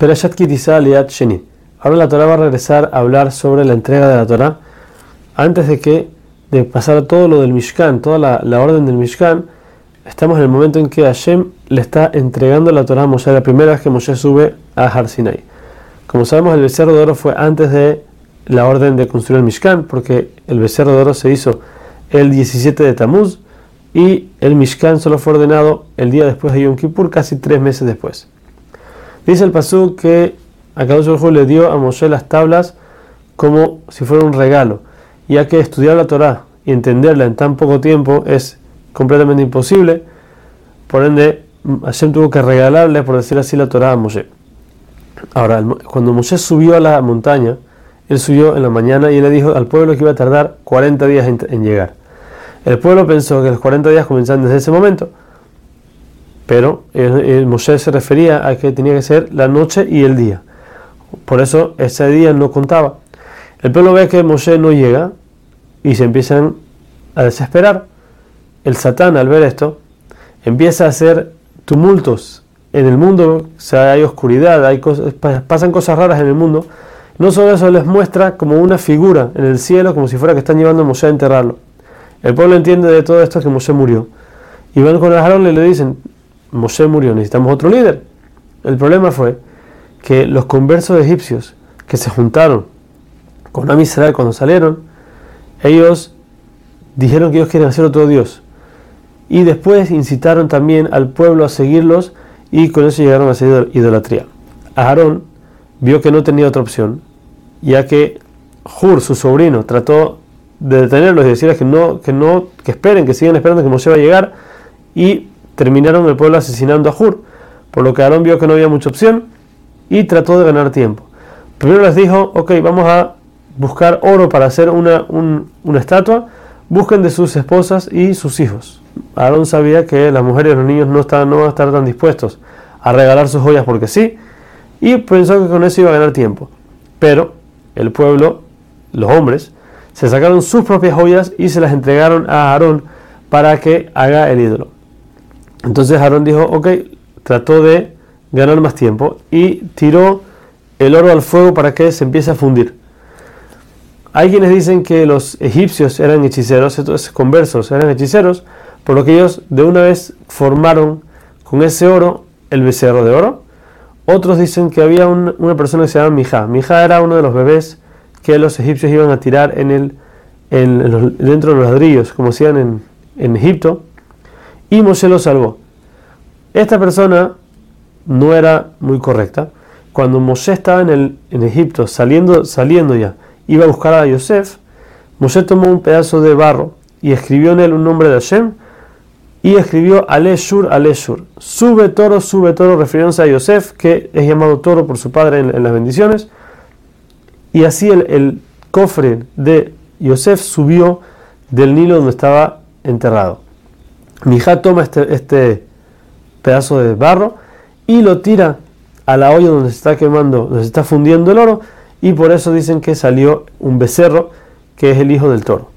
Perashat Kitisa Liat Sheni. Ahora la Torah va a regresar a hablar sobre la entrega de la Torah antes de que de pasar todo lo del Mishkan, toda la, orden del Mishkan. Estamos en el momento en que Hashem le está entregando la Torah a Moshe, la primera vez que Moshe sube a Har Sinai. Como sabemos, el becerro de oro fue antes de la orden de construir el Mishkan, porque el becerro de oro se hizo el 17 de Tamuz y el Mishkan solo fue ordenado el día después de Yom Kippur, casi tres meses después. Dice el Pasú que Akadosh Baruj le dio a Moshe las tablas como si fuera un regalo, ya que estudiar la Torah y entenderla en tan poco tiempo es completamente imposible. Por ende, Hashem tuvo que regalarle, por decir así, la Torah a Moshe. Ahora, cuando Moshe subió a la montaña, él subió en la mañana y él le dijo al pueblo que iba a tardar 40 días en, llegar. El pueblo pensó que los 40 días comenzaban desde ese momento. Pero el, Moshe se refería a que tenía que ser la noche y el día. Por eso ese día no contaba. El pueblo ve que Moshe no llega y se empiezan a desesperar. El Satán al ver esto empieza a hacer tumultos en el mundo, o sea, hay oscuridad, hay cosas, pasan cosas raras en el mundo. No solo eso les muestra como una figura en el cielo, como si fuera que están llevando a Moshe a enterrarlo. El pueblo entiende de todo esto que Moshe murió. Y van con el Aarón y le dicen, Moshe murió, necesitamos otro líder. El problema fue que los conversos egipcios que se juntaron con Am cuando salieron, ellos dijeron que ellos quieren hacer otro Dios. Y después incitaron también al pueblo a seguirlos y con eso llegaron a hacer idolatría. Aarón vio que no tenía otra opción, ya que Hur, su sobrino, trató de detenerlos y decirles que no, que no, que esperen, que sigan esperando que Moshe va a llegar y terminaron el pueblo asesinando a Hur, por lo que Aarón vio que no había mucha opción y trató de ganar tiempo. Primero les dijo, ok, vamos a buscar oro para hacer una, una estatua, busquen de sus esposas y sus hijos. Aarón sabía que las mujeres y los niños no, estaban, no van a estar tan dispuestos a regalar sus joyas porque sí, y pensó que con eso iba a ganar tiempo. Pero el pueblo, los hombres, se sacaron sus propias joyas y se las entregaron a Aarón para que haga el ídolo. Entonces Aarón dijo, ok, trató de ganar más tiempo y tiró el oro al fuego para que se empiece a fundir. Hay quienes dicen que los egipcios eran hechiceros, estos conversos eran hechiceros, por lo que ellos de una vez formaron con ese oro el becerro de oro. Otros dicen que había una persona que se llama Mija. Mija era uno de los bebés que los egipcios iban a tirar en el, dentro de los ladrillos, como hacían en, en Egipto y Moshe lo salvó. Esta persona no era muy correcta. Cuando Moshe estaba en, Egipto, saliendo, saliendo ya, iba a buscar a Yosef, Moshe tomó un pedazo de barro y escribió en él un nombre de Hashem y escribió Aleshur, Aleshur. Sube toro, sube toro, refiriéndose a Yosef, que es llamado toro por su padre en, las bendiciones. Y así el, el cofre de Yosef subió del Nilo donde estaba enterrado. Mijá toma este, este, pedazo de barro y lo tira a la olla donde se está quemando, donde se está fundiendo el oro, y por eso dicen que salió un becerro que es el hijo del toro.